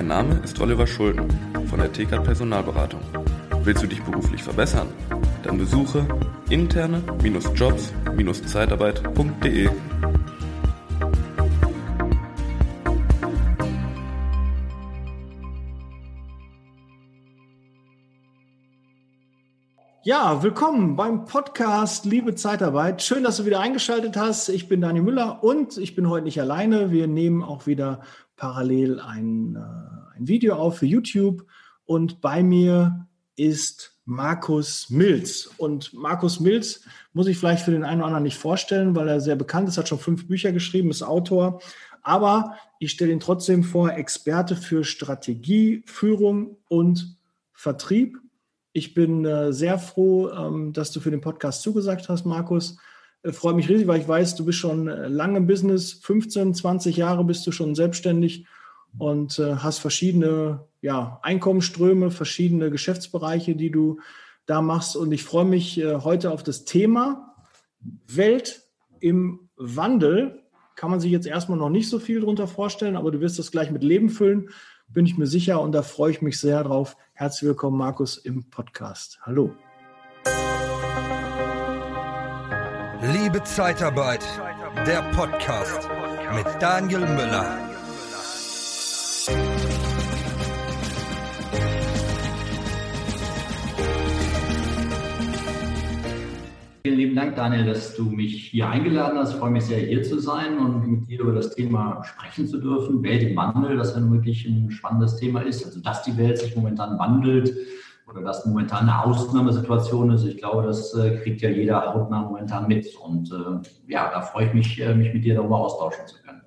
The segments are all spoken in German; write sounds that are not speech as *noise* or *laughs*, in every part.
Mein Name ist Oliver Schulden von der TK Personalberatung. Willst du dich beruflich verbessern? Dann besuche interne-jobs-zeitarbeit.de. Ja, willkommen beim Podcast Liebe Zeitarbeit. Schön, dass du wieder eingeschaltet hast. Ich bin Daniel Müller und ich bin heute nicht alleine. Wir nehmen auch wieder parallel ein, äh, ein Video auf für YouTube und bei mir ist Markus Milz. Und Markus Milz muss ich vielleicht für den einen oder anderen nicht vorstellen, weil er sehr bekannt ist, hat schon fünf Bücher geschrieben, ist Autor. Aber ich stelle ihn trotzdem vor, Experte für Strategie, Führung und Vertrieb ich bin äh, sehr froh, ähm, dass du für den Podcast zugesagt hast, Markus. Äh, Freue mich riesig, weil ich weiß, du bist schon äh, lange im Business. 15, 20 Jahre bist du schon selbstständig und äh, hast verschiedene ja, Einkommensströme, verschiedene Geschäftsbereiche, die du da machst. Und ich freue mich heute auf das Thema Welt im Wandel. Kann man sich jetzt erstmal noch nicht so viel darunter vorstellen, aber du wirst das gleich mit Leben füllen bin ich mir sicher und da freue ich mich sehr drauf. Herzlich willkommen, Markus, im Podcast. Hallo. Liebe Zeitarbeit, der Podcast mit Daniel Müller. Vielen lieben Dank, Daniel, dass du mich hier eingeladen hast. Ich freue mich sehr, hier zu sein und mit dir über das Thema sprechen zu dürfen. Welt im Wandel, das ja wirklich ein spannendes Thema ist. Also, dass die Welt sich momentan wandelt oder dass momentan eine Ausnahmesituation ist. Ich glaube, das äh, kriegt ja jeder hautnah momentan mit. Und äh, ja, da freue ich mich, äh, mich mit dir darüber austauschen zu können.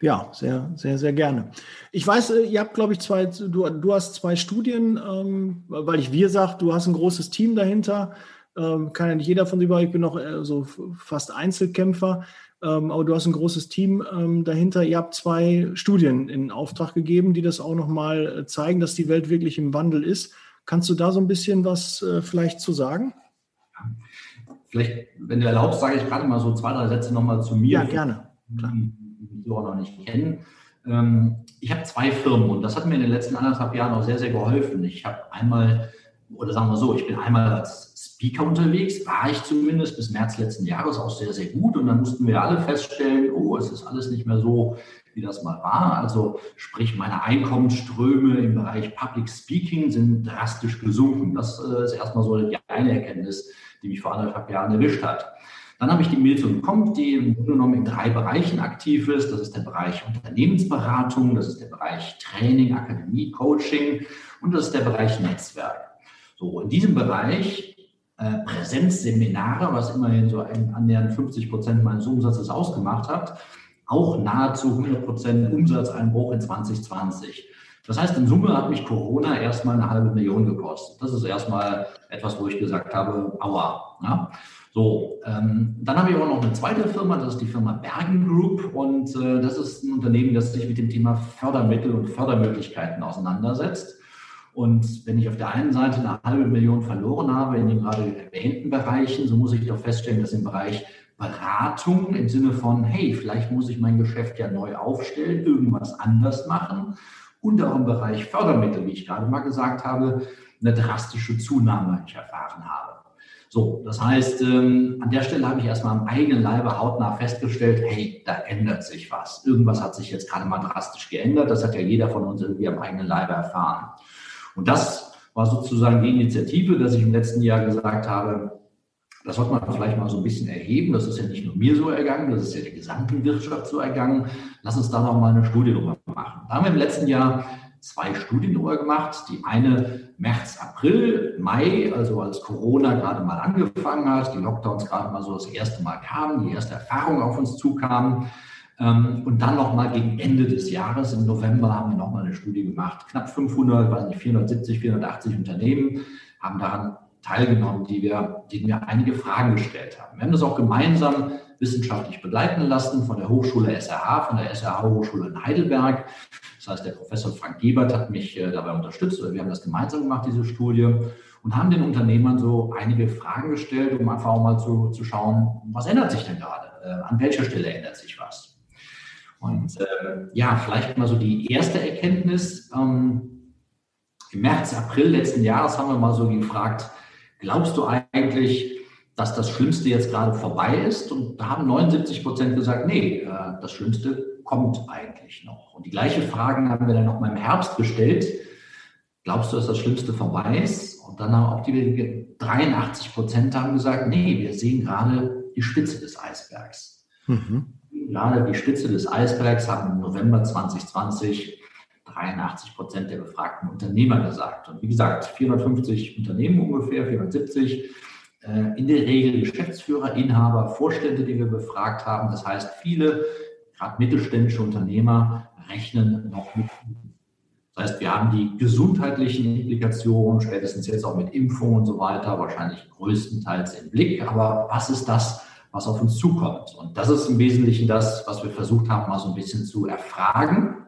Ja, sehr, sehr, sehr gerne. Ich weiß, äh, ihr habt, glaube ich, zwei, du, du hast zwei Studien, ähm, weil ich wir sage, du hast ein großes Team dahinter. Ähm, kann ja nicht jeder von sich ich bin noch äh, so fast Einzelkämpfer, ähm, aber du hast ein großes Team ähm, dahinter. Ihr habt zwei Studien in Auftrag gegeben, die das auch nochmal zeigen, dass die Welt wirklich im Wandel ist. Kannst du da so ein bisschen was äh, vielleicht zu sagen? Vielleicht, wenn du erlaubst, sage ich gerade mal so zwei, drei Sätze nochmal zu mir. Ja, gerne. Klar. Die auch noch nicht kennen. Ähm, ich habe zwei Firmen und das hat mir in den letzten anderthalb Jahren auch sehr, sehr geholfen. Ich habe einmal, oder sagen wir so, ich bin einmal als Speaker unterwegs, war ich zumindest bis März letzten Jahres auch sehr, sehr gut. Und dann mussten wir alle feststellen, oh, es ist alles nicht mehr so, wie das mal war. Also sprich, meine Einkommensströme im Bereich Public Speaking sind drastisch gesunken. Das äh, ist erstmal so die eine Erkenntnis, die mich vor anderthalb Jahren erwischt hat. Dann habe ich die Milton Comp, die im Grunde genommen in drei Bereichen aktiv ist. Das ist der Bereich Unternehmensberatung, das ist der Bereich Training, Akademie, Coaching und das ist der Bereich Netzwerk. So, in diesem Bereich äh, Präsenzseminare, was immerhin so ein, annähernd 50 Prozent meines Umsatzes ausgemacht hat, auch nahezu 100 Prozent Umsatzeinbruch in 2020. Das heißt, in Summe hat mich Corona erstmal eine halbe Million gekostet. Das ist erstmal etwas, wo ich gesagt habe, aua. Ja? So, ähm, dann habe ich auch noch eine zweite Firma, das ist die Firma Bergen Group und äh, das ist ein Unternehmen, das sich mit dem Thema Fördermittel und Fördermöglichkeiten auseinandersetzt. Und wenn ich auf der einen Seite eine halbe Million verloren habe in den gerade erwähnten Bereichen, so muss ich doch feststellen, dass im Bereich Beratung im Sinne von, hey, vielleicht muss ich mein Geschäft ja neu aufstellen, irgendwas anders machen. Und auch im Bereich Fördermittel, wie ich gerade mal gesagt habe, eine drastische Zunahme ich erfahren habe. So, das heißt, ähm, an der Stelle habe ich erstmal am eigenen Leibe hautnah festgestellt, hey, da ändert sich was. Irgendwas hat sich jetzt gerade mal drastisch geändert. Das hat ja jeder von uns irgendwie am eigenen Leibe erfahren. Und das war sozusagen die Initiative, dass ich im letzten Jahr gesagt habe, das sollte man vielleicht mal so ein bisschen erheben. Das ist ja nicht nur mir so ergangen, das ist ja der gesamten Wirtschaft so ergangen. Lass uns da noch mal eine Studie drüber machen. Da haben wir im letzten Jahr zwei Studien drüber gemacht. Die eine März, April, Mai, also als Corona gerade mal angefangen hat, die Lockdowns gerade mal so das erste Mal kamen, die erste Erfahrung auf uns zukamen. Ähm, und dann nochmal gegen Ende des Jahres, im November, haben wir nochmal eine Studie gemacht. Knapp 500, weiß nicht, 470, 480 Unternehmen haben daran teilgenommen, die wir, denen wir einige Fragen gestellt haben. Wir haben das auch gemeinsam wissenschaftlich begleiten lassen von der Hochschule SRH, von der SRH Hochschule in Heidelberg. Das heißt, der Professor Frank Gebert hat mich äh, dabei unterstützt. Wir haben das gemeinsam gemacht, diese Studie, und haben den Unternehmern so einige Fragen gestellt, um einfach mal zu, zu schauen, was ändert sich denn gerade? Äh, an welcher Stelle ändert sich was? Und äh, ja, vielleicht mal so die erste Erkenntnis. Ähm, Im März, April letzten Jahres haben wir mal so gefragt, glaubst du eigentlich, dass das Schlimmste jetzt gerade vorbei ist? Und da haben 79 Prozent gesagt, nee, äh, das Schlimmste kommt eigentlich noch. Und die gleiche Fragen haben wir dann noch mal im Herbst gestellt. Glaubst du, dass das Schlimmste vorbei ist? Und dann haben auch die 83 Prozent haben gesagt, nee, wir sehen gerade die Spitze des Eisbergs. Mhm. Gerade die Spitze des Eisbergs haben im November 2020 83 Prozent der befragten Unternehmer gesagt. Und wie gesagt, 450 Unternehmen ungefähr, 470. Äh, in der Regel Geschäftsführer, Inhaber, Vorstände, die wir befragt haben. Das heißt, viele, gerade mittelständische Unternehmer, rechnen noch mit. Das heißt, wir haben die gesundheitlichen Implikationen, spätestens jetzt auch mit Impfung und so weiter, wahrscheinlich größtenteils im Blick. Aber was ist das, was auf uns zukommt? Und das ist im Wesentlichen das, was wir versucht haben, mal so ein bisschen zu erfragen.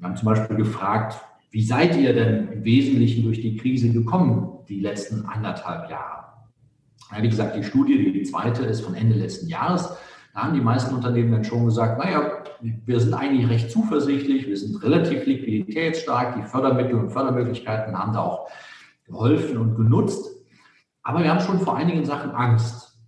Wir haben zum Beispiel gefragt, wie seid ihr denn im Wesentlichen durch die Krise gekommen, die letzten anderthalb Jahre? Ja, gesagt, die Studie, die zweite ist von Ende letzten Jahres. Da haben die meisten Unternehmen dann schon gesagt, naja, wir sind eigentlich recht zuversichtlich, wir sind relativ liquiditätsstark, die Fördermittel und Fördermöglichkeiten haben da auch geholfen und genutzt. Aber wir haben schon vor einigen Sachen Angst.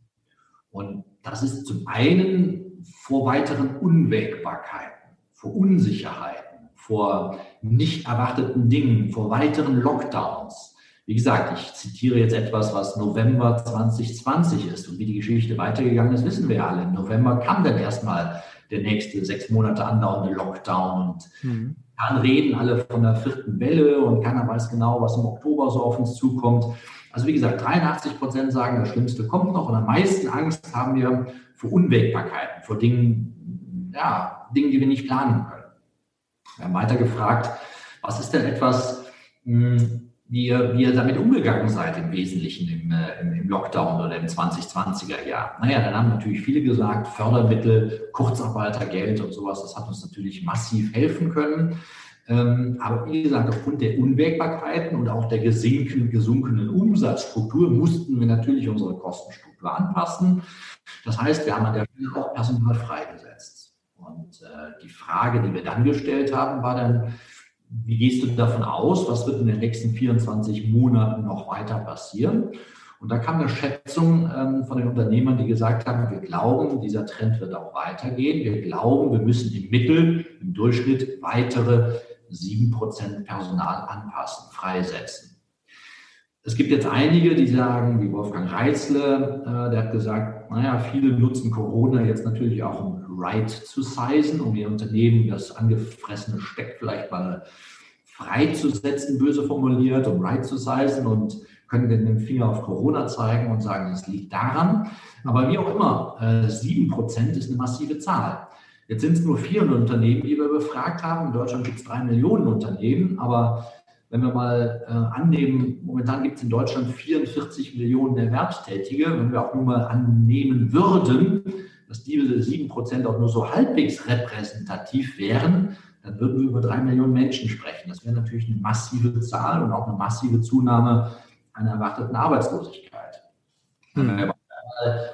Und das ist zum einen vor weiteren Unwägbarkeiten, vor Unsicherheiten vor nicht erwarteten Dingen, vor weiteren Lockdowns. Wie gesagt, ich zitiere jetzt etwas, was November 2020 ist. Und wie die Geschichte weitergegangen ist, wissen wir ja alle. Im November kam dann erstmal der nächste sechs Monate andauernde Lockdown. Und mhm. dann reden alle von der vierten Welle und keiner weiß genau, was im Oktober so auf uns zukommt. Also wie gesagt, 83 Prozent sagen, das Schlimmste kommt noch. Und am meisten Angst haben wir vor Unwägbarkeiten, vor Dingen, ja, Dingen, die wir nicht planen können. Wir haben weiter gefragt, was ist denn etwas, hm, wie ihr, wie ihr damit umgegangen seid im Wesentlichen im, äh, im, im Lockdown oder im 2020er Jahr? Naja, dann haben natürlich viele gesagt, Fördermittel, Kurzarbeitergeld und sowas, das hat uns natürlich massiv helfen können. Ähm, aber wie gesagt, aufgrund der Unwägbarkeiten und auch der gesunkenen Umsatzstruktur mussten wir natürlich unsere Kostenstruktur anpassen. Das heißt, wir haben an der Stelle auch Personal freigesetzt. Und äh, die Frage, die wir dann gestellt haben, war dann, wie gehst du davon aus, was wird in den nächsten 24 Monaten noch weiter passieren? Und da kam eine Schätzung ähm, von den Unternehmern, die gesagt haben, wir glauben, dieser Trend wird auch weitergehen. Wir glauben, wir müssen im Mittel, im Durchschnitt weitere 7% Personal anpassen, freisetzen. Es gibt jetzt einige, die sagen, wie Wolfgang Reitzle, äh, der hat gesagt, naja, viele nutzen Corona jetzt natürlich auch, um right zu sizen, um ihr Unternehmen das angefressene Speck vielleicht mal freizusetzen, böse formuliert, um right zu sizen und können dann den Finger auf Corona zeigen und sagen, es liegt daran. Aber wie auch immer, äh, sieben Prozent ist eine massive Zahl. Jetzt sind es nur 400 Unternehmen, die wir befragt haben. In Deutschland gibt es drei Millionen Unternehmen, aber wenn wir mal äh, annehmen, momentan gibt es in Deutschland 44 Millionen Erwerbstätige, wenn wir auch nur mal annehmen würden, dass diese 7 Prozent auch nur so halbwegs repräsentativ wären, dann würden wir über drei Millionen Menschen sprechen. Das wäre natürlich eine massive Zahl und auch eine massive Zunahme einer erwarteten Arbeitslosigkeit. Hm. Wenn wir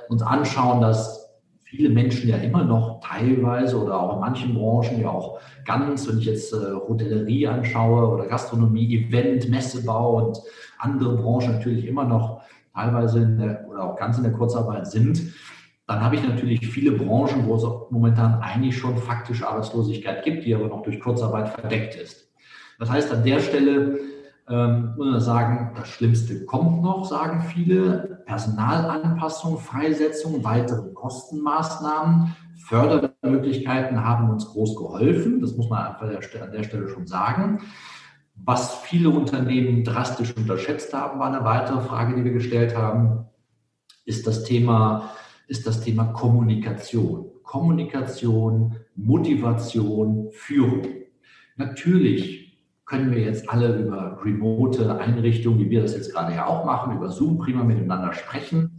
uns anschauen, dass viele Menschen ja immer noch teilweise oder auch in manchen Branchen ja auch ganz, wenn ich jetzt äh, Hotellerie anschaue oder Gastronomie, Event, Messebau und andere Branchen natürlich immer noch teilweise der, oder auch ganz in der Kurzarbeit sind, dann habe ich natürlich viele Branchen, wo es momentan eigentlich schon faktische Arbeitslosigkeit gibt, die aber noch durch Kurzarbeit verdeckt ist. Das heißt, an der Stelle ähm, muss man sagen, das Schlimmste kommt noch, sagen viele. Personalanpassung, Freisetzung, weitere Kostenmaßnahmen, Fördermöglichkeiten haben uns groß geholfen. Das muss man an der Stelle schon sagen. Was viele Unternehmen drastisch unterschätzt haben, war eine weitere Frage, die wir gestellt haben, ist das Thema, ist das Thema Kommunikation. Kommunikation, Motivation, Führung. Natürlich können wir jetzt alle über remote Einrichtungen, wie wir das jetzt gerade ja auch machen, über Zoom prima miteinander sprechen.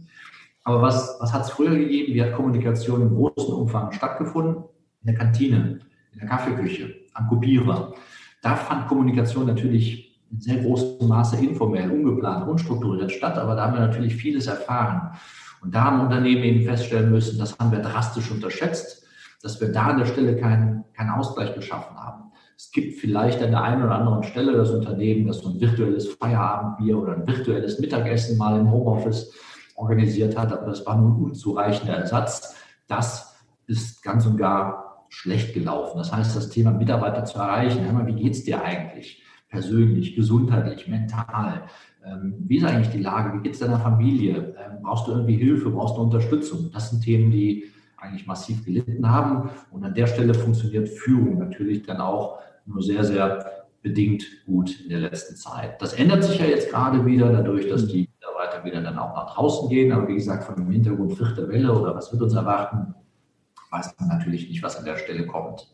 Aber was, was hat es früher gegeben? Wie hat Kommunikation im großen Umfang stattgefunden? In der Kantine, in der Kaffeeküche, am Kopierer. Da fand Kommunikation natürlich in sehr großem Maße informell, ungeplant, unstrukturiert statt, aber da haben wir natürlich vieles erfahren. Und da haben Unternehmen eben feststellen müssen, das haben wir drastisch unterschätzt. dass wir da an der Stelle keinen, keinen Ausgleich geschaffen haben. Es gibt vielleicht an der einen oder anderen Stelle das Unternehmen, das so ein virtuelles Feierabendbier oder ein virtuelles Mittagessen mal im Homeoffice organisiert hat, aber das war nun ein unzureichender Ersatz. Das ist ganz und gar schlecht gelaufen. Das heißt, das Thema Mitarbeiter zu erreichen, hör mal, wie geht es dir eigentlich? Persönlich, gesundheitlich, mental. Ähm, wie ist eigentlich die Lage? Wie geht es deiner Familie? Ähm, brauchst du irgendwie Hilfe? Brauchst du Unterstützung? Das sind Themen, die eigentlich massiv gelitten haben. Und an der Stelle funktioniert Führung natürlich dann auch nur sehr, sehr bedingt gut in der letzten Zeit. Das ändert sich ja jetzt gerade wieder dadurch, dass die Mitarbeiter wieder dann auch nach draußen gehen. Aber wie gesagt, von dem Hintergrund vierte Welle oder was wird uns erwarten, weiß man natürlich nicht, was an der Stelle kommt.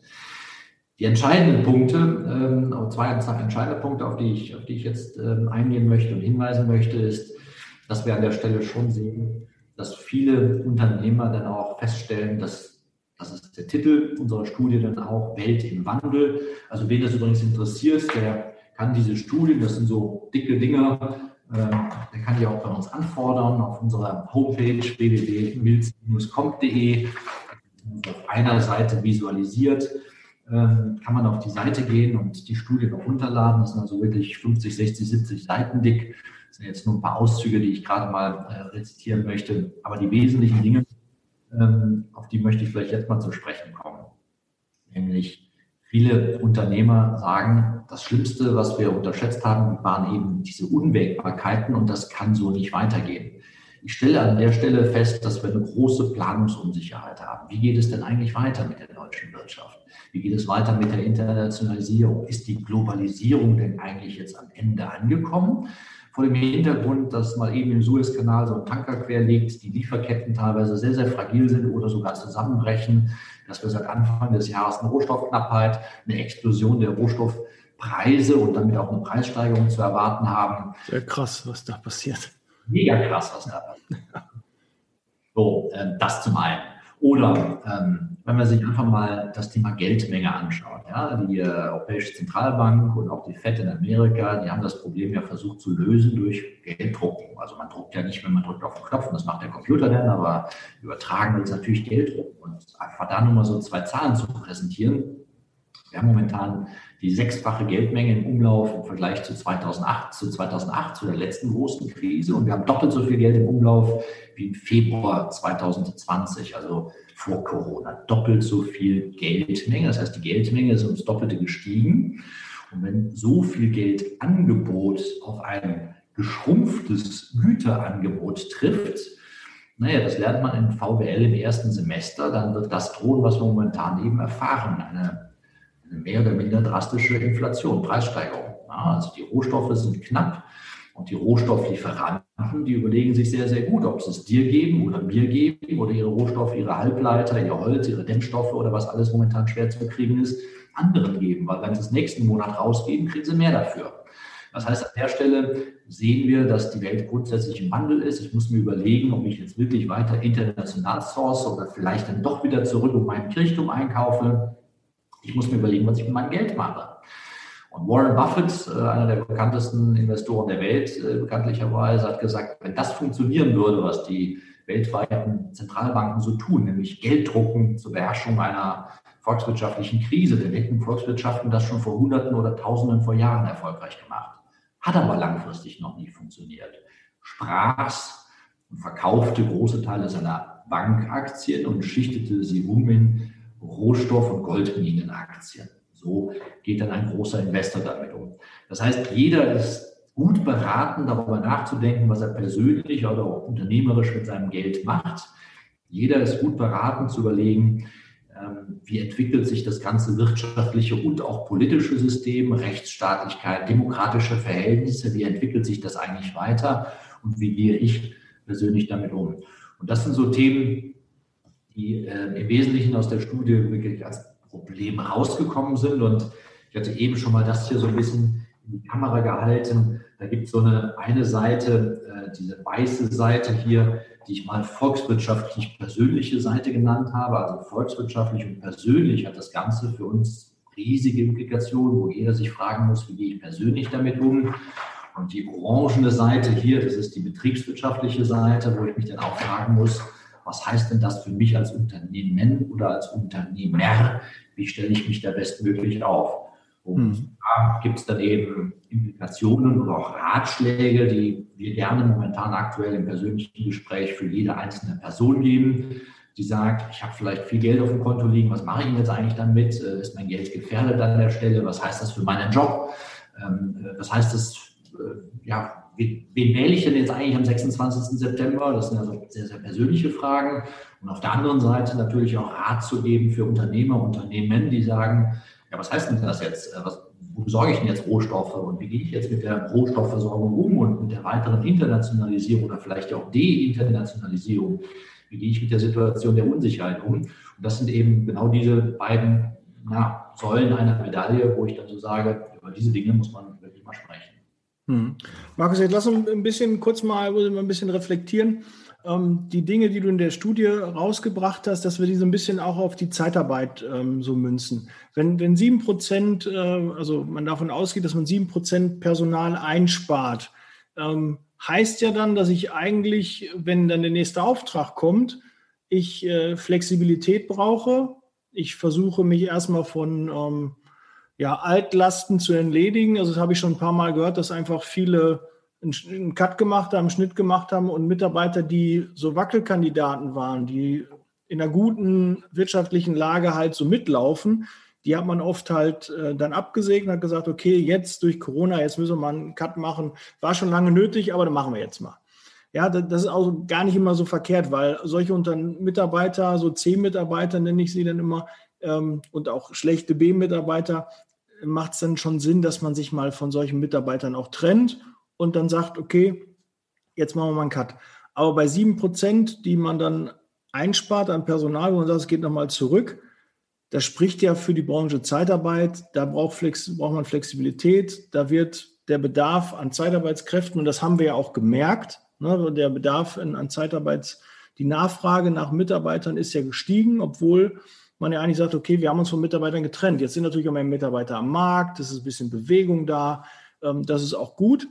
Die entscheidenden Punkte, ähm, zwei entscheidende Punkte, auf die ich, auf die ich jetzt ähm, eingehen möchte und hinweisen möchte, ist, dass wir an der Stelle schon sehen, dass viele Unternehmer dann auch feststellen, dass das ist der Titel unserer Studie dann auch Welt im Wandel. Also wen das übrigens interessiert, der kann diese Studien, das sind so dicke Dinger, der kann die auch bei uns anfordern auf unserer Homepage www.milz-comp.de. Auf einer Seite visualisiert ähm, kann man auf die Seite gehen und die Studie noch runterladen. Das sind also wirklich 50, 60, 70 Seiten dick. Das sind jetzt nur ein paar Auszüge, die ich gerade mal äh, rezitieren möchte. Aber die wesentlichen Dinge ähm, auf die möchte ich vielleicht jetzt mal zu sprechen kommen. Nämlich viele Unternehmer sagen, das Schlimmste, was wir unterschätzt haben, waren eben diese Unwägbarkeiten und das kann so nicht weitergehen. Ich stelle an der Stelle fest, dass wir eine große Planungsunsicherheit haben. Wie geht es denn eigentlich weiter mit der deutschen Wirtschaft? Wie geht es weiter mit der Internationalisierung? Ist die Globalisierung denn eigentlich jetzt am Ende angekommen? vor dem Hintergrund, dass mal eben im Suezkanal so ein Tanker quer liegt, die Lieferketten teilweise sehr, sehr fragil sind oder sogar zusammenbrechen, dass wir seit Anfang des Jahres eine Rohstoffknappheit, eine Explosion der Rohstoffpreise und damit auch eine Preissteigerung zu erwarten haben. Sehr krass, was da passiert. Mega krass, was da passiert. *laughs* So, äh, das zum einen. Oder ähm, wenn man sich einfach mal das Thema Geldmenge anschaut. Ja, die äh, Europäische Zentralbank und auch die FED in Amerika, die haben das Problem ja versucht zu lösen durch Gelddrucken. Also man druckt ja nicht, wenn man drückt auf den Knopf, und das macht der Computer dann, aber übertragen wird es natürlich Gelddrucken. Und einfach da nur mal so zwei Zahlen zu präsentieren. Wir haben momentan die sechsfache Geldmenge im Umlauf im Vergleich zu 2008, zu 2008, zu der letzten großen Krise. Und wir haben doppelt so viel Geld im Umlauf wie im Februar 2020, also vor Corona. Doppelt so viel Geldmenge. Das heißt, die Geldmenge ist ums Doppelte gestiegen. Und wenn so viel Geldangebot auf ein geschrumpftes Güterangebot trifft, naja, das lernt man in VWL im ersten Semester, dann wird das drohen, was wir momentan eben erfahren. Eine mehr oder minder drastische Inflation, Preissteigerung. Ja, also die Rohstoffe sind knapp und die Rohstofflieferanten, die überlegen sich sehr, sehr gut, ob sie es dir geben oder mir geben oder ihre Rohstoffe, ihre Halbleiter, ihr Holz, ihre Dämmstoffe oder was alles momentan schwer zu kriegen ist, anderen geben. Weil wenn sie es nächsten Monat rausgeben, kriegen sie mehr dafür. Das heißt, an der Stelle sehen wir, dass die Welt grundsätzlich im Wandel ist. Ich muss mir überlegen, ob ich jetzt wirklich weiter international source oder vielleicht dann doch wieder zurück um meinen Kirchturm einkaufe. Ich muss mir überlegen, was ich mit meinem Geld mache. Und Warren Buffett, äh, einer der bekanntesten Investoren der Welt, äh, bekanntlicherweise, hat gesagt, wenn das funktionieren würde, was die weltweiten Zentralbanken so tun, nämlich Geld drucken zur Beherrschung einer volkswirtschaftlichen Krise, dann hätten Volkswirtschaften das schon vor Hunderten oder Tausenden von Jahren erfolgreich gemacht. Hat aber langfristig noch nie funktioniert. Sprach's und verkaufte große Teile seiner Bankaktien und schichtete sie um in Rohstoff- und Goldminenaktien. So geht dann ein großer Investor damit um. Das heißt, jeder ist gut beraten, darüber nachzudenken, was er persönlich oder auch unternehmerisch mit seinem Geld macht. Jeder ist gut beraten zu überlegen, ähm, wie entwickelt sich das ganze wirtschaftliche und auch politische System, Rechtsstaatlichkeit, demokratische Verhältnisse, wie entwickelt sich das eigentlich weiter und wie gehe ich persönlich damit um. Und das sind so Themen, die äh, im Wesentlichen aus der Studie wirklich als Problem rausgekommen sind. Und ich hatte eben schon mal das hier so ein bisschen in die Kamera gehalten. Da gibt es so eine, eine Seite, äh, diese weiße Seite hier, die ich mal volkswirtschaftlich persönliche Seite genannt habe. Also volkswirtschaftlich und persönlich hat das Ganze für uns riesige Implikationen, wo jeder sich fragen muss, wie gehe ich persönlich damit um. Und die orangene Seite hier, das ist die betriebswirtschaftliche Seite, wo ich mich dann auch fragen muss, was heißt denn das für mich als Unternehmen oder als Unternehmer? Wie stelle ich mich da bestmöglich auf? Und mhm. da gibt es dann eben Implikationen oder auch Ratschläge, die wir gerne momentan aktuell im persönlichen Gespräch für jede einzelne Person geben, die sagt, ich habe vielleicht viel Geld auf dem Konto liegen, was mache ich jetzt eigentlich damit? Äh, ist mein Geld gefährdet an der Stelle? Was heißt das für meinen Job? Ähm, äh, was heißt das, äh, ja, wen, wähle ich denn jetzt eigentlich am 26. September? Das sind also sehr, sehr persönliche Fragen. Und auf der anderen Seite natürlich auch Rat zu geben für Unternehmer, Unternehmen, die sagen, ja, was heißt denn das jetzt? Was, wo besorge ich denn jetzt Rohstoffe und wie gehe ich jetzt mit der Rohstoffversorgung um und mit der weiteren Internationalisierung oder vielleicht auch Deinternationalisierung? Wie gehe ich mit der Situation der Unsicherheit um? Und das sind eben genau diese beiden na, Säulen einer Medaille, wo ich dann so sage, über diese Dinge muss man wirklich mal sprechen. Hm. Markus, jetzt lass uns ein bisschen kurz mal, ein bisschen reflektieren. Ähm, die Dinge, die du in der Studie rausgebracht hast, dass wir die so ein bisschen auch auf die Zeitarbeit ähm, so münzen. Wenn, wenn sieben Prozent, äh, also man davon ausgeht, dass man sieben Prozent Personal einspart, ähm, heißt ja dann, dass ich eigentlich, wenn dann der nächste Auftrag kommt, ich äh, Flexibilität brauche. Ich versuche mich erstmal von ähm, ja, Altlasten zu entledigen. Also das habe ich schon ein paar Mal gehört, dass einfach viele einen Cut gemacht haben, einen Schnitt gemacht haben und Mitarbeiter, die so Wackelkandidaten waren, die in einer guten wirtschaftlichen Lage halt so mitlaufen, die hat man oft halt äh, dann abgesegnet, hat gesagt, okay, jetzt durch Corona, jetzt müssen wir mal einen Cut machen. War schon lange nötig, aber dann machen wir jetzt mal. Ja, das ist auch gar nicht immer so verkehrt, weil solche unter Mitarbeiter, so C-Mitarbeiter nenne ich sie dann immer, ähm, und auch schlechte B-Mitarbeiter, macht es dann schon Sinn, dass man sich mal von solchen Mitarbeitern auch trennt und dann sagt, okay, jetzt machen wir mal einen Cut. Aber bei sieben Prozent, die man dann einspart an Personal, wo man sagt, es geht nochmal zurück, das spricht ja für die Branche Zeitarbeit, da braucht, Flex, braucht man Flexibilität, da wird der Bedarf an Zeitarbeitskräften, und das haben wir ja auch gemerkt, ne, der Bedarf an, Zeitarbeits, die Nachfrage nach Mitarbeitern ist ja gestiegen, obwohl man ja eigentlich sagt, okay, wir haben uns von Mitarbeitern getrennt. Jetzt sind natürlich auch mehr Mitarbeiter am Markt, es ist ein bisschen Bewegung da, ähm, das ist auch gut.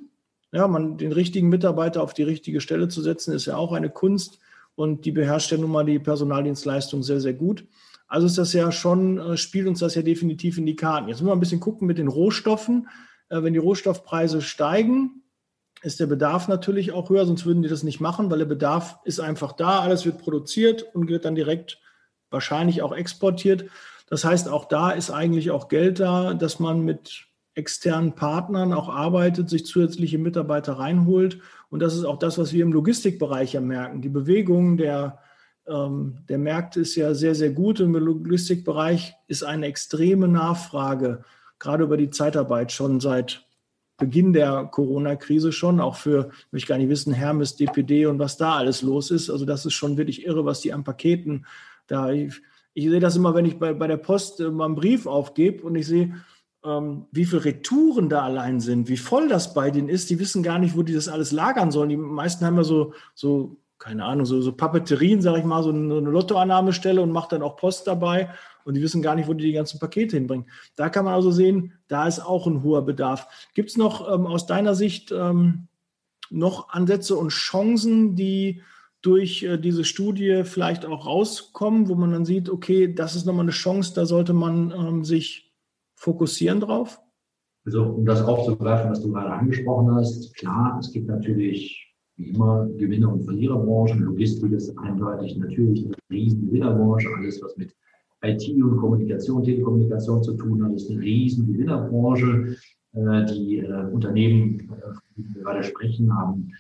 Ja, man, den richtigen Mitarbeiter auf die richtige Stelle zu setzen, ist ja auch eine Kunst und die beherrscht ja nun mal die Personaldienstleistung sehr, sehr gut. Also ist das ja schon, äh, spielt uns das ja definitiv in die Karten. Jetzt müssen wir ein bisschen gucken mit den Rohstoffen. Äh, wenn die Rohstoffpreise steigen, ist der Bedarf natürlich auch höher, sonst würden die das nicht machen, weil der Bedarf ist einfach da, alles wird produziert und wird dann direkt wahrscheinlich auch exportiert. Das heißt, auch da ist eigentlich auch Geld da, dass man mit externen Partnern auch arbeitet, sich zusätzliche Mitarbeiter reinholt. Und das ist auch das, was wir im Logistikbereich ja merken. Die Bewegung der, ähm, der Märkte ist ja sehr, sehr gut. Im Logistikbereich ist eine extreme Nachfrage, gerade über die Zeitarbeit schon seit Beginn der Corona-Krise schon, auch für, möchte ich gar nicht wissen, Hermes, DPD und was da alles los ist. Also das ist schon wirklich irre, was die an Paketen da, ich, ich sehe das immer, wenn ich bei, bei der Post äh, mal einen Brief aufgebe und ich sehe, ähm, wie viele Retouren da allein sind, wie voll das bei denen ist. Die wissen gar nicht, wo die das alles lagern sollen. Die meisten haben ja so, so keine Ahnung, so, so Papeterien, sage ich mal, so eine, Lottoannahmestelle und macht dann auch Post dabei und die wissen gar nicht, wo die die ganzen Pakete hinbringen. Da kann man also sehen, da ist auch ein hoher Bedarf. Gibt es noch ähm, aus deiner Sicht ähm, noch Ansätze und Chancen, die durch äh, diese Studie vielleicht auch rauskommen, wo man dann sieht, okay, das ist nochmal eine Chance, da sollte man ähm, sich fokussieren drauf? Also um das aufzugreifen, was du gerade angesprochen hast, klar, es gibt natürlich wie immer Gewinner- und Verliererbranchen. Logistik ist eindeutig natürlich eine riesen Gewinnerbranche. Alles, was mit IT und Kommunikation, Telekommunikation zu tun hat, ist eine riesen Gewinnerbranche. Äh, die äh, Unternehmen, äh, die wir gerade sprechen, haben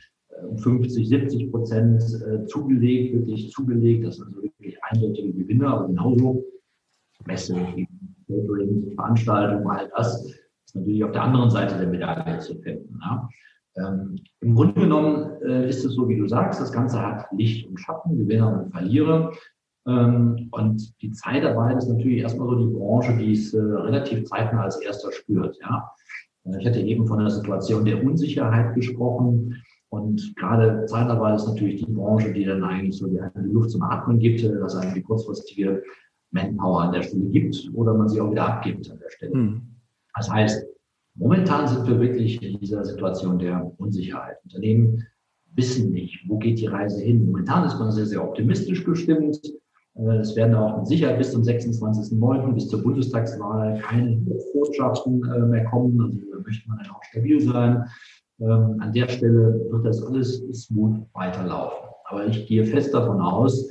um 50, 70 Prozent zugelegt, wirklich zugelegt. Das sind also wirklich eindeutige Gewinner, aber genauso Messe, Catering, Veranstaltungen, all das ist natürlich auf der anderen Seite der Medaille zu finden. Ja. Ähm, Im Grunde genommen äh, ist es so, wie du sagst, das Ganze hat Licht und Schatten, Gewinner und Verlierer. Ähm, und die Zeitarbeit ist natürlich erstmal so die Branche, die es äh, relativ zeitnah als erster spürt. Ja. Äh, ich hatte eben von der Situation der Unsicherheit gesprochen. Und gerade Zeitarbeit ist natürlich die Branche, die dann eigentlich so die, Luft zum Atmen gibt, dass einem die kurzfristige Manpower an der Stelle gibt oder man sie auch wieder abgibt an der Stelle. Mhm. Das heißt, momentan sind wir wirklich in dieser Situation der Unsicherheit. Unternehmen wissen nicht, wo geht die Reise hin. Momentan ist man sehr, sehr optimistisch gestimmt. Äh, es werden auch mit Sicherheit bis zum 26.09. bis zur Bundestagswahl keine Botschaften äh, mehr kommen. Also da möchte man dann auch stabil sein. Ähm, an der Stelle wird das alles smooth weiterlaufen. Aber ich gehe fest davon aus,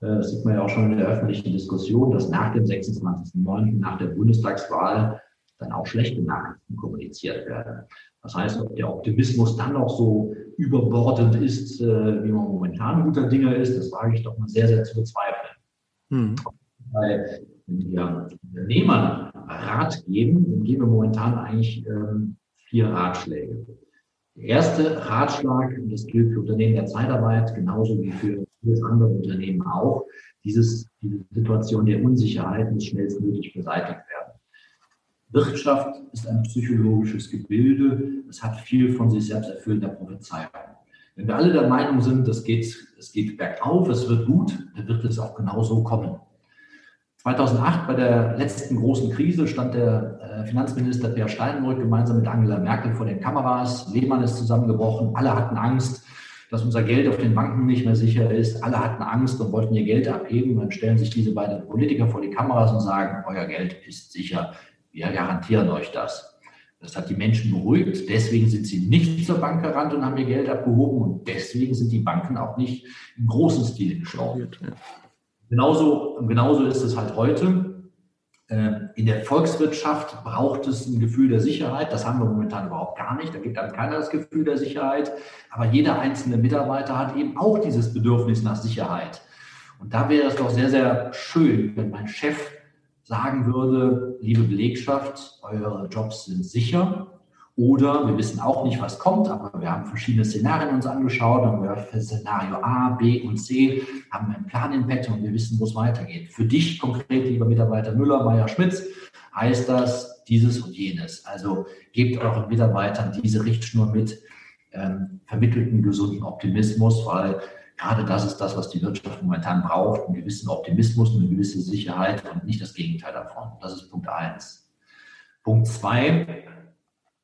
äh, das sieht man ja auch schon in der öffentlichen Diskussion, dass nach dem 26.09., nach der Bundestagswahl, dann auch schlechte Nachrichten kommuniziert werden. Das heißt, ob der Optimismus dann noch so überbordend ist, äh, wie man momentan guter Dinge ist, das wage ich doch mal sehr, sehr zu bezweifeln. Mhm. Weil, wenn wir Unternehmern Rat geben, dann geben wir momentan eigentlich ähm, vier Ratschläge. Der erste Ratschlag, und das gilt für Unternehmen der Zeitarbeit genauso wie für vieles andere Unternehmen auch, dieses, diese Situation der Unsicherheit muss schnellstmöglich beseitigt werden. Wirtschaft ist ein psychologisches Gebilde. Es hat viel von sich selbst erfüllender Prophezeiung. Wenn wir alle der Meinung sind, es geht, es geht bergauf, es wird gut, dann wird es auch genauso kommen. 2008 bei der letzten großen Krise stand der Finanzminister Per Steinbrück gemeinsam mit Angela Merkel vor den Kameras. Lehmann ist zusammengebrochen. Alle hatten Angst, dass unser Geld auf den Banken nicht mehr sicher ist. Alle hatten Angst und wollten ihr Geld abheben. Dann stellen sich diese beiden Politiker vor die Kameras und sagen, euer Geld ist sicher. Wir garantieren euch das. Das hat die Menschen beruhigt. Deswegen sind sie nicht zur Bank gerannt und haben ihr Geld abgehoben. Und deswegen sind die Banken auch nicht im großen Stil geschlagen. Genauso, genauso ist es halt heute. Ähm, in der Volkswirtschaft braucht es ein Gefühl der Sicherheit. Das haben wir momentan überhaupt gar nicht. Da gibt einem keiner das Gefühl der Sicherheit. Aber jeder einzelne Mitarbeiter hat eben auch dieses Bedürfnis nach Sicherheit. Und da wäre es doch sehr, sehr schön, wenn mein Chef sagen würde, liebe Belegschaft, eure Jobs sind sicher. Oder wir wissen auch nicht, was kommt, aber wir haben verschiedene Szenarien uns angeschaut. Haben wir für Szenario A, B und C haben einen Plan in petto und wir wissen, wo es weitergeht. Für dich konkret, lieber Mitarbeiter Müller, Meier, Schmitz, heißt das dieses und jenes. Also gebt euren Mitarbeitern diese Richtschnur mit, ähm, vermittelt einen gesunden Optimismus, weil gerade das ist das, was die Wirtschaft momentan braucht, einen gewissen Optimismus, eine gewisse Sicherheit und nicht das Gegenteil davon. Das ist Punkt eins. Punkt zwei,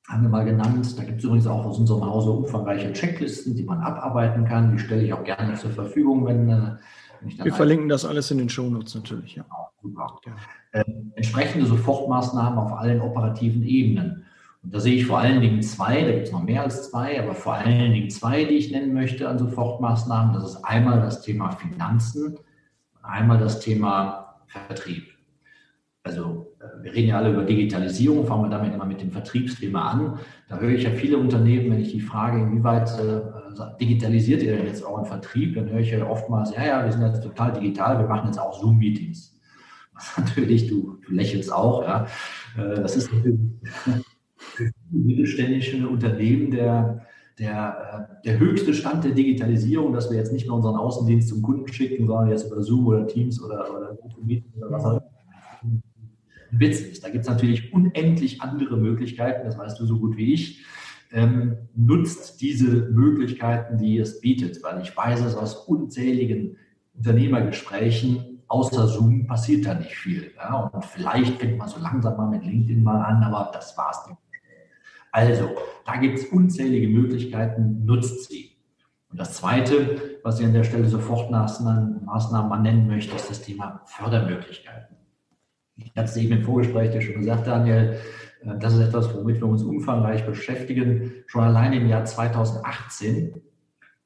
haben wir mal genannt. Da gibt es übrigens auch aus unserem Hause umfangreiche Checklisten, die man abarbeiten kann. Die stelle ich auch gerne zur Verfügung, wenn, äh, wenn ich dann. Wir verlinken das alles in den Shownotes natürlich. Ja. Genau, super. Ja. Äh, entsprechende Sofortmaßnahmen auf allen operativen Ebenen. Und da sehe ich vor allen Dingen zwei, da gibt es noch mehr als zwei, aber vor allen Dingen zwei, die ich nennen möchte an Sofortmaßnahmen. Das ist einmal das Thema Finanzen, einmal das Thema Vertrieb. Also wir reden ja alle über Digitalisierung, fangen wir damit immer mit dem Vertriebsthema an. Da höre ich ja viele Unternehmen, wenn ich die frage, inwieweit äh, digitalisiert ihr denn jetzt euren Vertrieb, dann höre ich ja oftmals, ja, ja, wir sind jetzt total digital, wir machen jetzt auch Zoom-Meetings. *laughs* Natürlich, du, du lächelst auch, ja. Äh, das ist natürlich für mittelständische Unternehmen der, der, äh, der höchste Stand der Digitalisierung, dass wir jetzt nicht mehr unseren Außendienst zum Kunden schicken, sondern jetzt über Zoom oder Teams oder, oder Meeting oder was auch immer Witz ist. Da gibt es natürlich unendlich andere Möglichkeiten, das weißt du so gut wie ich. Ähm, nutzt diese Möglichkeiten, die es bietet, weil ich weiß es aus unzähligen Unternehmergesprächen, außer Zoom passiert da nicht viel. Ja? Und vielleicht fängt man so langsam mal mit LinkedIn mal an, aber das war es nicht. Also, da gibt es unzählige Möglichkeiten, nutzt sie. Und das Zweite, was ich an der Stelle sofort Maßnahmen mal nennen möchte, ist das Thema Fördermöglichkeiten. Ich hatte es eben im Vorgespräch dir schon gesagt, Daniel, äh, das ist etwas, womit wir uns umfangreich beschäftigen. Schon allein im Jahr 2018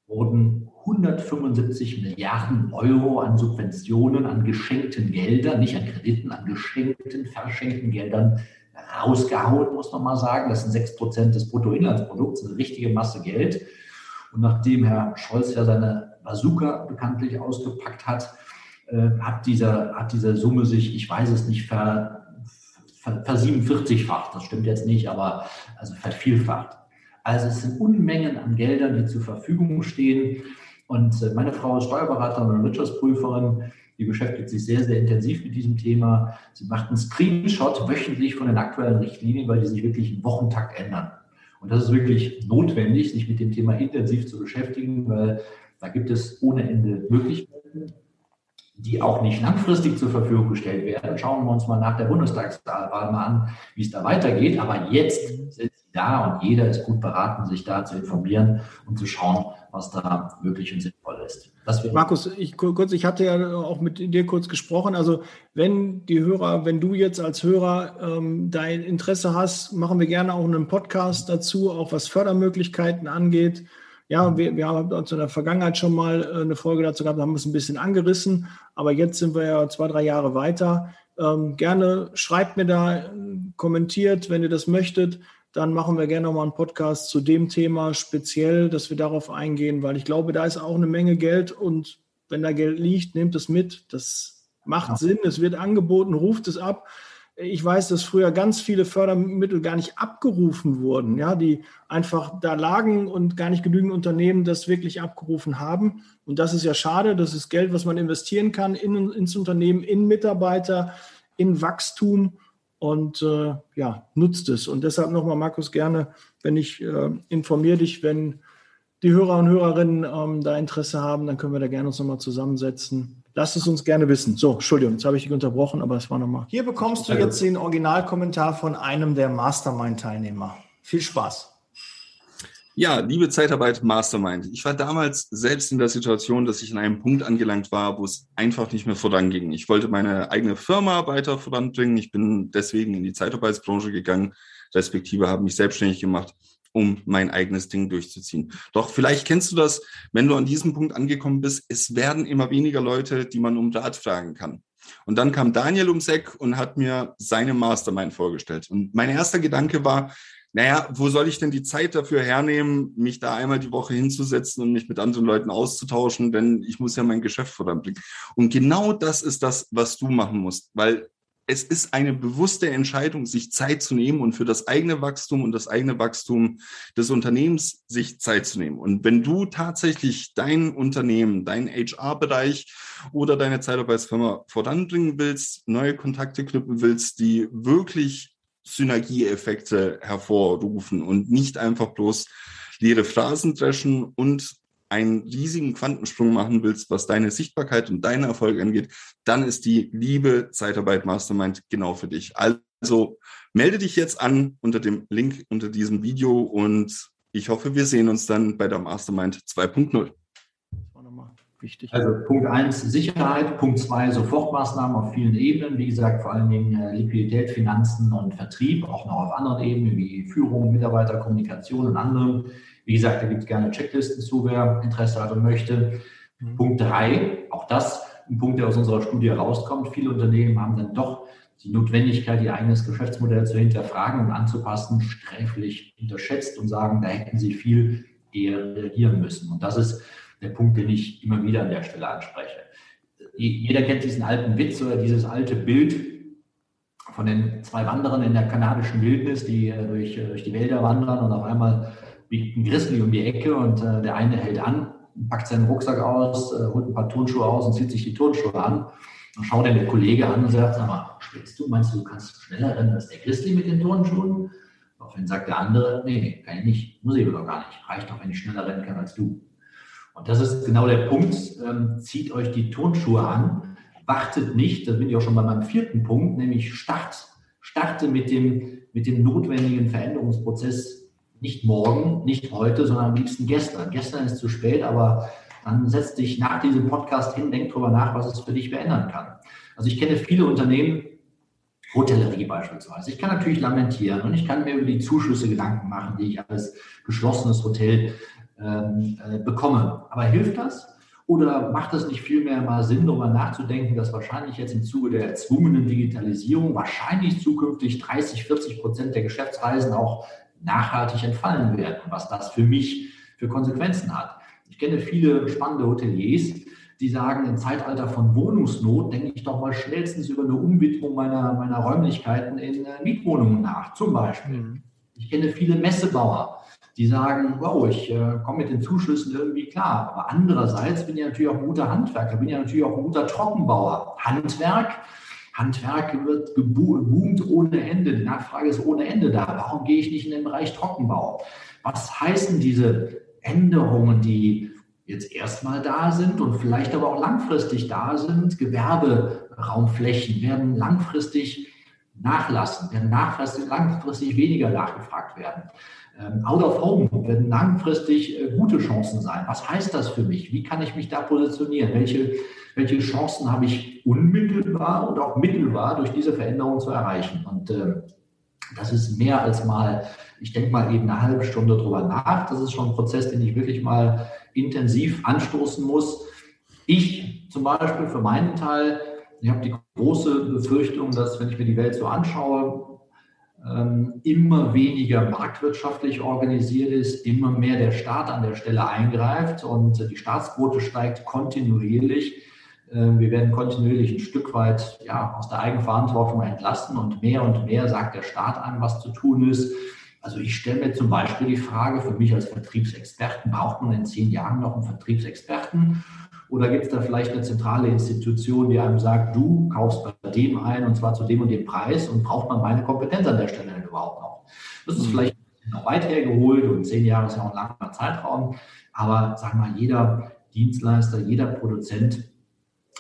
wurden 175 Milliarden Euro an Subventionen, an geschenkten Geldern, nicht an Krediten, an geschenkten, verschenkten Geldern rausgehauen, muss man mal sagen. Das sind 6 Prozent des Bruttoinlandsprodukts, eine richtige Masse Geld. Und nachdem Herr Scholz ja seine Bazooka bekanntlich ausgepackt hat, äh, hat, dieser, hat diese Summe sich, ich weiß es nicht, ver, ver, versiebenvierzigfacht. Das stimmt jetzt nicht, aber also vervielfacht. Also es sind Unmengen an Geldern, die zur Verfügung stehen. Und äh, meine Frau ist Steuerberaterin und Wirtschaftsprüferin. Die beschäftigt sich sehr, sehr intensiv mit diesem Thema. Sie macht einen Screenshot wöchentlich von den aktuellen Richtlinien, weil die sich wirklich im Wochentakt ändern. Und das ist wirklich notwendig, sich mit dem Thema intensiv zu beschäftigen, weil da gibt es ohne Ende Möglichkeiten die auch nicht langfristig zur Verfügung gestellt werden. Schauen wir uns mal nach der Bundestagswahl mal an, wie es da weitergeht. Aber jetzt sind sie da und jeder ist gut beraten, sich da zu informieren und zu schauen, was da möglich und sinnvoll ist. Markus, ich kurz, ich hatte ja auch mit dir kurz gesprochen. Also wenn die Hörer, wenn du jetzt als Hörer ähm, dein Interesse hast, machen wir gerne auch einen Podcast dazu, auch was Fördermöglichkeiten angeht. Ja, wir, wir haben uns in der Vergangenheit schon mal äh, eine Folge dazu gehabt, haben es ein bisschen angerissen, aber jetzt sind wir ja zwei, drei Jahre weiter. Ähm, gerne schreibt mir da, kommentiert, wenn ihr das möchtet dann machen wir gerne nochmal einen Podcast zu dem Thema speziell, dass wir darauf eingehen, weil ich glaube, da ist auch eine Menge Geld und wenn da Geld liegt, nehmt es mit. Das macht ja. Sinn, es wird angeboten, ruft es ab. Ich weiß, dass früher ganz viele Fördermittel gar nicht abgerufen wurden, ja, die einfach da lagen und gar nicht genügend Unternehmen das wirklich abgerufen haben. Und das ist ja schade. Das ist Geld, was man investieren kann in, ins Unternehmen, in Mitarbeiter, in Wachstum und äh, ja, nutzt es. Und deshalb nochmal, Markus, gerne, wenn ich äh, informiere dich, wenn die Hörer und Hörerinnen ähm, da Interesse haben, dann können wir da gerne uns nochmal zusammensetzen. Lasst es uns gerne wissen. So, Entschuldigung, jetzt habe ich dich unterbrochen, aber es war nochmal. Hier bekommst du jetzt den Originalkommentar von einem der Mastermind-Teilnehmer. Viel Spaß. Ja, liebe Zeitarbeit Mastermind. Ich war damals selbst in der Situation, dass ich an einem Punkt angelangt war, wo es einfach nicht mehr voranging. Ich wollte meine eigene Firma weiter voranbringen. Ich bin deswegen in die Zeitarbeitsbranche gegangen, respektive habe mich selbstständig gemacht, um mein eigenes Ding durchzuziehen. Doch vielleicht kennst du das, wenn du an diesem Punkt angekommen bist, es werden immer weniger Leute, die man um Rat fragen kann. Und dann kam Daniel ums Eck und hat mir seine Mastermind vorgestellt. Und mein erster Gedanke war, naja, wo soll ich denn die Zeit dafür hernehmen, mich da einmal die Woche hinzusetzen und mich mit anderen Leuten auszutauschen, denn ich muss ja mein Geschäft voranbringen. Und genau das ist das, was du machen musst, weil es ist eine bewusste Entscheidung, sich Zeit zu nehmen und für das eigene Wachstum und das eigene Wachstum des Unternehmens sich Zeit zu nehmen. Und wenn du tatsächlich dein Unternehmen, deinen HR-Bereich oder deine Zeitarbeitsfirma voranbringen willst, neue Kontakte knüpfen willst, die wirklich Synergieeffekte hervorrufen und nicht einfach bloß leere Phrasen dreschen und einen riesigen Quantensprung machen willst, was deine Sichtbarkeit und deinen Erfolg angeht, dann ist die liebe Zeitarbeit Mastermind genau für dich. Also melde dich jetzt an unter dem Link unter diesem Video und ich hoffe, wir sehen uns dann bei der Mastermind 2.0 wichtig? Also Punkt 1 Sicherheit, Punkt 2 Sofortmaßnahmen auf vielen Ebenen, wie gesagt, vor allen Dingen äh, Liquidität, Finanzen und Vertrieb, auch noch auf anderen Ebenen wie Führung, Mitarbeiterkommunikation und anderen. Wie gesagt, da gibt es gerne Checklisten zu, wer Interesse hat und möchte. Mhm. Punkt 3, auch das ein Punkt, der aus unserer Studie rauskommt. Viele Unternehmen haben dann doch die Notwendigkeit, ihr eigenes Geschäftsmodell zu hinterfragen und anzupassen, sträflich unterschätzt und sagen, da hätten sie viel eher reagieren müssen. Und das ist der Punkt, den ich immer wieder an der Stelle anspreche. Jeder kennt diesen alten Witz oder dieses alte Bild von den zwei Wanderern in der kanadischen Wildnis, die äh, durch, äh, durch die Wälder wandern und auf einmal biegt ein Grizzly um die Ecke und äh, der eine hält an, packt seinen Rucksack aus, holt ein paar Turnschuhe aus und zieht sich die Turnschuhe an. Dann schaut er der Kollege an und sagt, sag mal, spielst du? Meinst du, du kannst schneller rennen als der Grizzly mit den Turnschuhen? Daraufhin sagt der andere, nee, kann ich nicht, muss ich aber gar nicht. Reicht doch, wenn ich schneller rennen kann als du. Und das ist genau der Punkt. Ähm, zieht euch die Turnschuhe an, wartet nicht, da bin ich auch schon bei meinem vierten Punkt, nämlich start, starte mit dem, mit dem notwendigen Veränderungsprozess nicht morgen, nicht heute, sondern am liebsten gestern. Gestern ist zu spät, aber dann setz dich nach diesem Podcast hin, denk drüber nach, was es für dich verändern kann. Also ich kenne viele Unternehmen, Hotellerie beispielsweise. Ich kann natürlich lamentieren und ich kann mir über die Zuschüsse Gedanken machen, die ich als geschlossenes Hotel ähm, äh, bekomme. Aber hilft das? Oder macht es nicht vielmehr mal Sinn, darüber nachzudenken, dass wahrscheinlich jetzt im Zuge der erzwungenen Digitalisierung wahrscheinlich zukünftig 30, 40 Prozent der Geschäftsreisen auch nachhaltig entfallen werden und was das für mich für Konsequenzen hat? Ich kenne viele spannende Hoteliers, die sagen, im Zeitalter von Wohnungsnot denke ich doch mal schnellstens über eine Umwidmung meiner, meiner Räumlichkeiten in äh, Mietwohnungen nach, zum Beispiel. Mhm. Ich kenne viele Messebauer, die sagen, wow, ich äh, komme mit den Zuschüssen irgendwie klar. Aber andererseits bin ich natürlich auch ein guter Handwerker, bin ich natürlich auch ein guter Trockenbauer. Handwerk, Handwerk wird geboomt ohne Ende. Die Nachfrage ist ohne Ende da. Warum gehe ich nicht in den Bereich Trockenbau? Was heißen diese Änderungen, die jetzt erstmal da sind und vielleicht aber auch langfristig da sind? Gewerberaummflächen werden langfristig nachlassen, werden nachfristig, langfristig weniger nachgefragt werden. Ähm, out of Home werden langfristig äh, gute Chancen sein. Was heißt das für mich? Wie kann ich mich da positionieren? Welche, welche Chancen habe ich unmittelbar und auch mittelbar durch diese Veränderung zu erreichen? Und äh, das ist mehr als mal, ich denke mal eben eine halbe Stunde drüber nach. Das ist schon ein Prozess, den ich wirklich mal intensiv anstoßen muss. Ich zum Beispiel für meinen Teil, ich habe die große Befürchtung, dass wenn ich mir die Welt so anschaue, ähm, immer weniger marktwirtschaftlich organisiert ist, immer mehr der Staat an der Stelle eingreift und die Staatsquote steigt kontinuierlich. Ähm, wir werden kontinuierlich ein Stück weit ja, aus der Eigenverantwortung entlassen und mehr und mehr sagt der Staat an, was zu tun ist. Also ich stelle mir zum Beispiel die Frage, für mich als Vertriebsexperten, braucht man in zehn Jahren noch einen Vertriebsexperten? Oder gibt es da vielleicht eine zentrale Institution, die einem sagt, du kaufst bei dem ein und zwar zu dem und dem Preis und braucht man meine Kompetenz an der Stelle denn überhaupt noch? Das ist mhm. vielleicht noch weit hergeholt und zehn Jahre ist ja auch ein langer Zeitraum. Aber sagen wir mal, jeder Dienstleister, jeder Produzent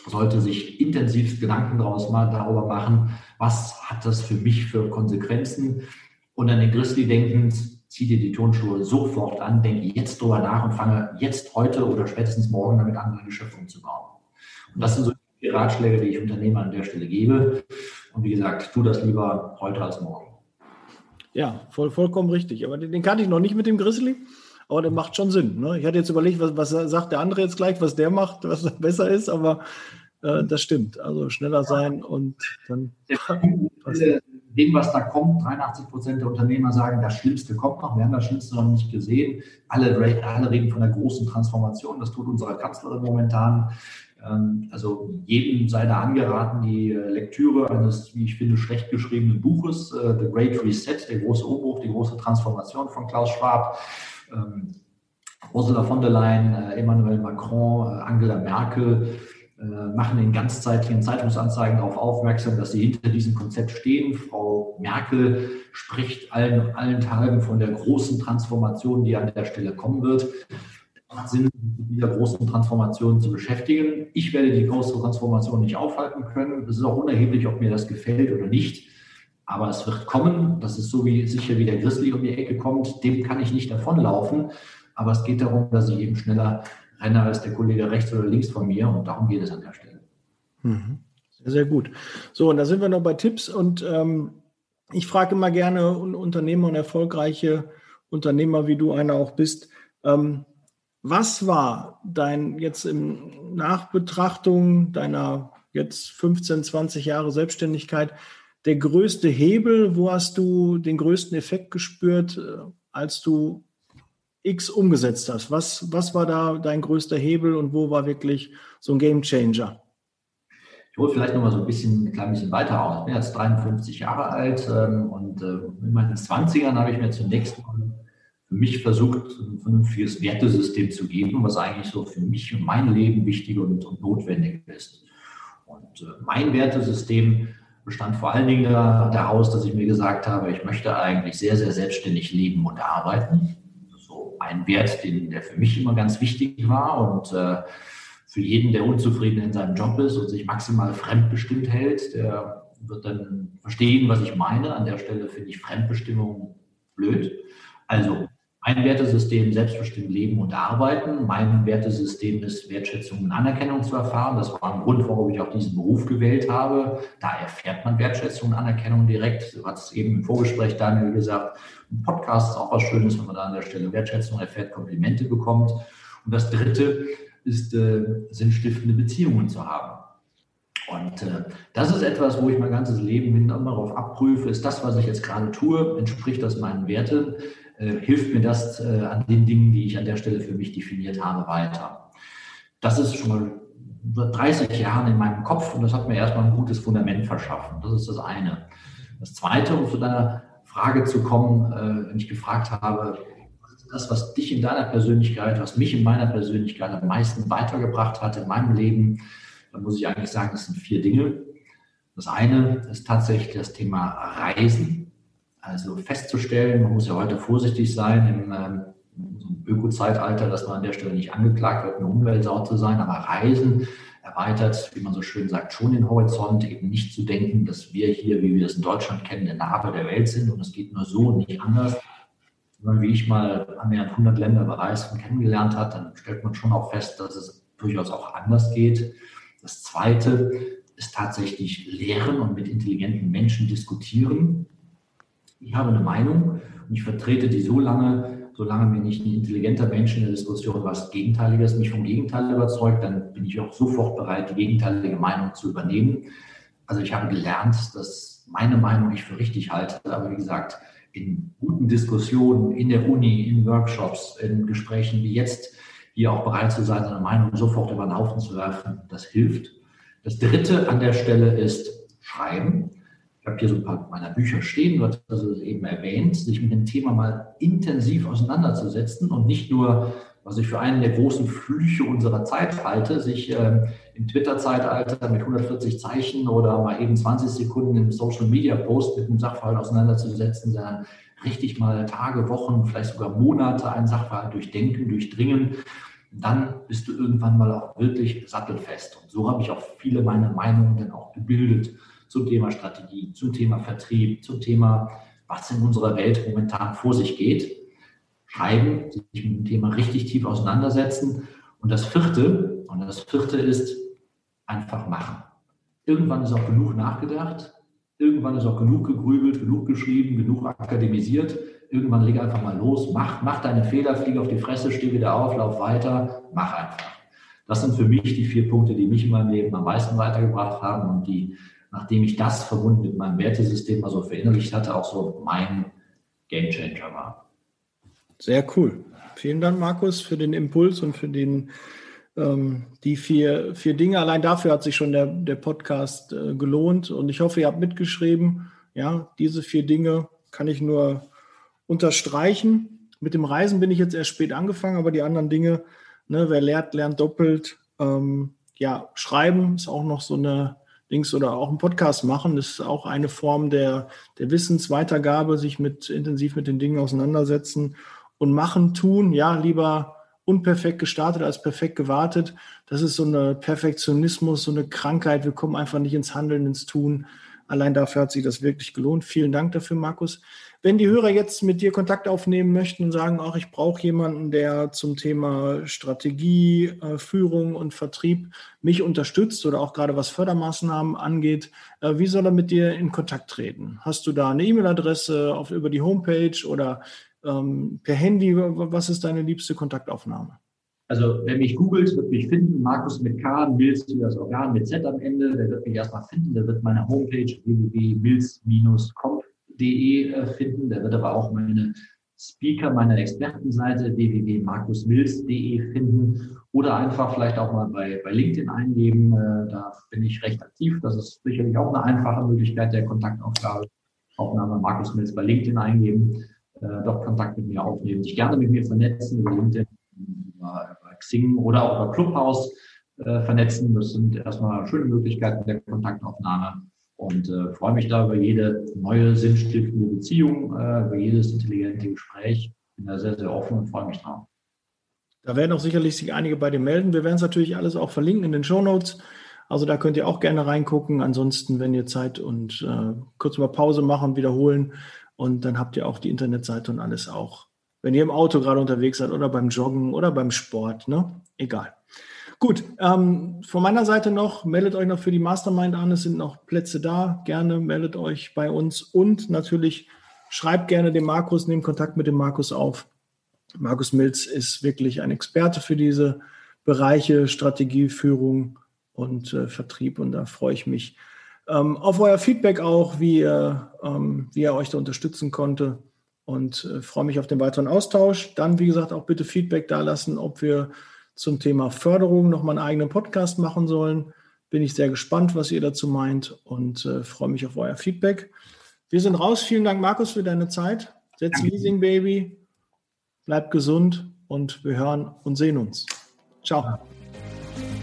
sollte sich intensiv Gedanken daraus mal darüber machen, was hat das für mich für Konsequenzen? Und an den Grizzly denkend, zieh dir die Turnschuhe sofort an, denke jetzt drüber nach und fange jetzt heute oder spätestens morgen damit an, deine Geschäft umzubauen. Und das sind so die Ratschläge, die ich Unternehmern an der Stelle gebe. Und wie gesagt, tu das lieber heute als morgen. Ja, voll, vollkommen richtig. Aber den, den kannte ich noch nicht mit dem Grizzly. Aber der macht schon Sinn. Ne? Ich hatte jetzt überlegt, was, was sagt der andere jetzt gleich, was der macht, was *laughs* besser ist, aber äh, das stimmt. Also schneller sein und dann. *laughs* dem, was da kommt, 83 Prozent der Unternehmer sagen, das Schlimmste kommt noch. Wir haben das Schlimmste noch nicht gesehen. Alle, alle reden von der großen Transformation. Das tut unsere Kanzlerin momentan. Ähm, also jedem sei da angeraten, die äh, Lektüre eines, wie ich finde, schlecht geschriebenen Buches, äh, The Great Reset, der große Umbruch, die große Transformation von Klaus Schwab. Ähm, Ursula von der Leyen, äh, Emmanuel Macron, Angela Merkel, machen in ganzzeitlichen Zeitungsanzeigen darauf aufmerksam, dass sie hinter diesem Konzept stehen. Frau Merkel spricht allen, allen Tagen von der großen Transformation, die an der Stelle kommen wird. Macht Sinn, mit dieser großen Transformation zu beschäftigen. Ich werde die große Transformation nicht aufhalten können. Es ist auch unerheblich, ob mir das gefällt oder nicht. Aber es wird kommen. Das ist so wie sicher wie der Grizzly um die Ecke kommt. Dem kann ich nicht davonlaufen. Aber es geht darum, dass ich eben schneller Renner als der Kollege rechts oder links von mir und darum geht es an der Stelle. Mhm. Sehr, sehr gut. So, und da sind wir noch bei Tipps und ähm, ich frage immer gerne Unternehmer und erfolgreiche Unternehmer, wie du einer auch bist, ähm, was war dein jetzt in Nachbetrachtung deiner jetzt 15, 20 Jahre Selbstständigkeit der größte Hebel? Wo hast du den größten Effekt gespürt, äh, als du X umgesetzt hast? Was, was war da dein größter Hebel und wo war wirklich so ein Game Changer? Ich hole vielleicht noch mal so ein bisschen, ein klein bisschen weiter aus. Ich bin jetzt 53 Jahre alt ähm, und äh, in meinen 20ern habe ich mir zunächst mal für mich versucht, ein vernünftiges Wertesystem zu geben, was eigentlich so für mich und mein Leben wichtig und, und notwendig ist. Und äh, mein Wertesystem bestand vor allen Dingen daraus, dass ich mir gesagt habe, ich möchte eigentlich sehr, sehr selbstständig leben und arbeiten ein Wert, den, der für mich immer ganz wichtig war und äh, für jeden, der unzufrieden in seinem Job ist und sich maximal fremdbestimmt hält, der wird dann verstehen, was ich meine. An der Stelle finde ich Fremdbestimmung blöd. Also mein Wertesystem selbstbestimmt leben und arbeiten. Mein Wertesystem ist Wertschätzung und Anerkennung zu erfahren. Das war ein Grund, warum ich auch diesen Beruf gewählt habe. Da erfährt man Wertschätzung und Anerkennung direkt. Du hast eben im Vorgespräch, Daniel, gesagt, ein Podcast ist auch was Schönes, wenn man da an der Stelle Wertschätzung erfährt, Komplimente bekommt. Und das Dritte ist, äh, sinnstiftende Beziehungen zu haben. Und äh, das ist etwas, wo ich mein ganzes Leben hin immer darauf abprüfe, ist das, was ich jetzt gerade tue, entspricht das meinen Werten? Äh, hilft mir das äh, an den Dingen, die ich an der Stelle für mich definiert habe, weiter. Das ist schon mal seit 30 Jahren in meinem Kopf und das hat mir erstmal ein gutes Fundament verschaffen. Das ist das eine. Das zweite, um zu deiner Frage zu kommen, äh, wenn ich gefragt habe, das, was dich in deiner Persönlichkeit, was mich in meiner Persönlichkeit am meisten weitergebracht hat in meinem Leben, dann muss ich eigentlich sagen, das sind vier Dinge. Das eine ist tatsächlich das Thema Reisen. Also festzustellen, man muss ja heute vorsichtig sein im, ähm, Öko-Zeitalter, dass man an der Stelle nicht angeklagt wird, eine Umweltsau zu sein, aber Reisen erweitert, wie man so schön sagt, schon den Horizont, eben nicht zu denken, dass wir hier, wie wir es in Deutschland kennen, der Narbe der Welt sind und es geht nur so und nicht anders. Sondern wie ich mal annähernd 100 Länder bereist und kennengelernt habe, dann stellt man schon auch fest, dass es durchaus auch anders geht. Das Zweite ist tatsächlich lehren und mit intelligenten Menschen diskutieren. Ich habe eine Meinung und ich vertrete die so lange, solange mir nicht ein intelligenter Mensch in der Diskussion was Gegenteiliges mich vom Gegenteil überzeugt, dann bin ich auch sofort bereit, die gegenteilige Meinung zu übernehmen. Also ich habe gelernt, dass meine Meinung ich für richtig halte, aber wie gesagt, in guten Diskussionen, in der Uni, in Workshops, in Gesprächen wie jetzt, hier auch bereit zu sein, seine Meinung sofort über den Haufen zu werfen, das hilft. Das Dritte an der Stelle ist Schreiben. Habe hier so ein paar meiner Bücher stehen, du hast also eben erwähnt, sich mit dem Thema mal intensiv auseinanderzusetzen und nicht nur, was ich für einen der großen Flüche unserer Zeit halte, sich äh, im Twitter-Zeitalter mit 140 Zeichen oder mal eben 20 Sekunden im Social-Media-Post mit einem Sachverhalt auseinanderzusetzen, sondern richtig mal Tage, Wochen, vielleicht sogar Monate einen Sachverhalt durchdenken, durchdringen. Dann bist du irgendwann mal auch wirklich sattelfest. Und so habe ich auch viele meiner Meinungen dann auch gebildet zum Thema Strategie, zum Thema Vertrieb, zum Thema, was in unserer Welt momentan vor sich geht. Schreiben, sich mit dem Thema richtig tief auseinandersetzen. Und das vierte, und das vierte ist einfach machen. Irgendwann ist auch genug nachgedacht. Irgendwann ist auch genug gegrübelt, genug geschrieben, genug akademisiert irgendwann leg einfach mal los, mach, mach deine Fehler, fliege auf die Fresse, steh wieder auf, lauf weiter, mach einfach. Das sind für mich die vier Punkte, die mich in meinem Leben am meisten weitergebracht haben und die, nachdem ich das verbunden mit meinem Wertesystem mal so verinnerlicht hatte, auch so mein Gamechanger war. Sehr cool. Vielen Dank, Markus, für den Impuls und für den, ähm, die vier, vier Dinge. Allein dafür hat sich schon der, der Podcast äh, gelohnt und ich hoffe, ihr habt mitgeschrieben. Ja, diese vier Dinge kann ich nur unterstreichen. Mit dem Reisen bin ich jetzt erst spät angefangen, aber die anderen Dinge, ne, wer lernt, lernt doppelt. Ähm, ja, schreiben ist auch noch so eine Dings oder auch einen Podcast machen, ist auch eine Form der, der Wissensweitergabe, sich mit intensiv mit den Dingen auseinandersetzen und machen, tun. Ja, lieber unperfekt gestartet als perfekt gewartet. Das ist so eine Perfektionismus, so eine Krankheit. Wir kommen einfach nicht ins Handeln, ins Tun. Allein dafür hat sich das wirklich gelohnt. Vielen Dank dafür, Markus. Wenn die Hörer jetzt mit dir Kontakt aufnehmen möchten und sagen, auch ich brauche jemanden, der zum Thema Strategie, äh, Führung und Vertrieb mich unterstützt oder auch gerade was Fördermaßnahmen angeht, äh, wie soll er mit dir in Kontakt treten? Hast du da eine E-Mail-Adresse über die Homepage oder ähm, per Handy? Was ist deine liebste Kontaktaufnahme? Also wer mich googelt, wird mich finden. Markus mit K, Mills wie das Organ mit Z am Ende. Der wird mich erstmal finden. Der wird meine Homepage www.markusmills.de äh, finden. Da wird aber auch meine Speaker meiner Expertenseite www.markusmills.de finden oder einfach vielleicht auch mal bei, bei LinkedIn eingeben. Äh, da bin ich recht aktiv. Das ist sicherlich auch eine einfache Möglichkeit der Kontaktaufgabe. Aufnahme Markus Mills bei LinkedIn eingeben, äh, dort Kontakt mit mir aufnehmen, sich gerne mit mir vernetzen über LinkedIn, über, Xing oder auch über Clubhouse vernetzen. Das sind erstmal schöne Möglichkeiten der Kontaktaufnahme und äh, freue mich da über jede neue sinnstiftende Beziehung, äh, über jedes intelligente Gespräch. Bin da sehr, sehr offen und freue mich drauf. Da werden auch sicherlich sich einige bei dir melden. Wir werden es natürlich alles auch verlinken in den Show Notes. Also da könnt ihr auch gerne reingucken. Ansonsten, wenn ihr Zeit und äh, kurz mal Pause machen, wiederholen und dann habt ihr auch die Internetseite und alles auch. Wenn ihr im Auto gerade unterwegs seid oder beim Joggen oder beim Sport, ne? Egal. Gut, ähm, von meiner Seite noch, meldet euch noch für die Mastermind an, es sind noch Plätze da. Gerne meldet euch bei uns und natürlich schreibt gerne dem Markus, nehmt Kontakt mit dem Markus auf. Markus Milz ist wirklich ein Experte für diese Bereiche Strategie, Führung und äh, Vertrieb und da freue ich mich ähm, auf euer Feedback auch, wie ihr, ähm, wie er euch da unterstützen konnte und äh, freue mich auf den weiteren Austausch. Dann, wie gesagt, auch bitte Feedback da lassen, ob wir zum Thema Förderung nochmal einen eigenen Podcast machen sollen. Bin ich sehr gespannt, was ihr dazu meint und äh, freue mich auf euer Feedback. Wir sind raus. Vielen Dank, Markus, für deine Zeit. Setz. Leasing Baby. Bleib gesund und wir hören und sehen uns. Ciao.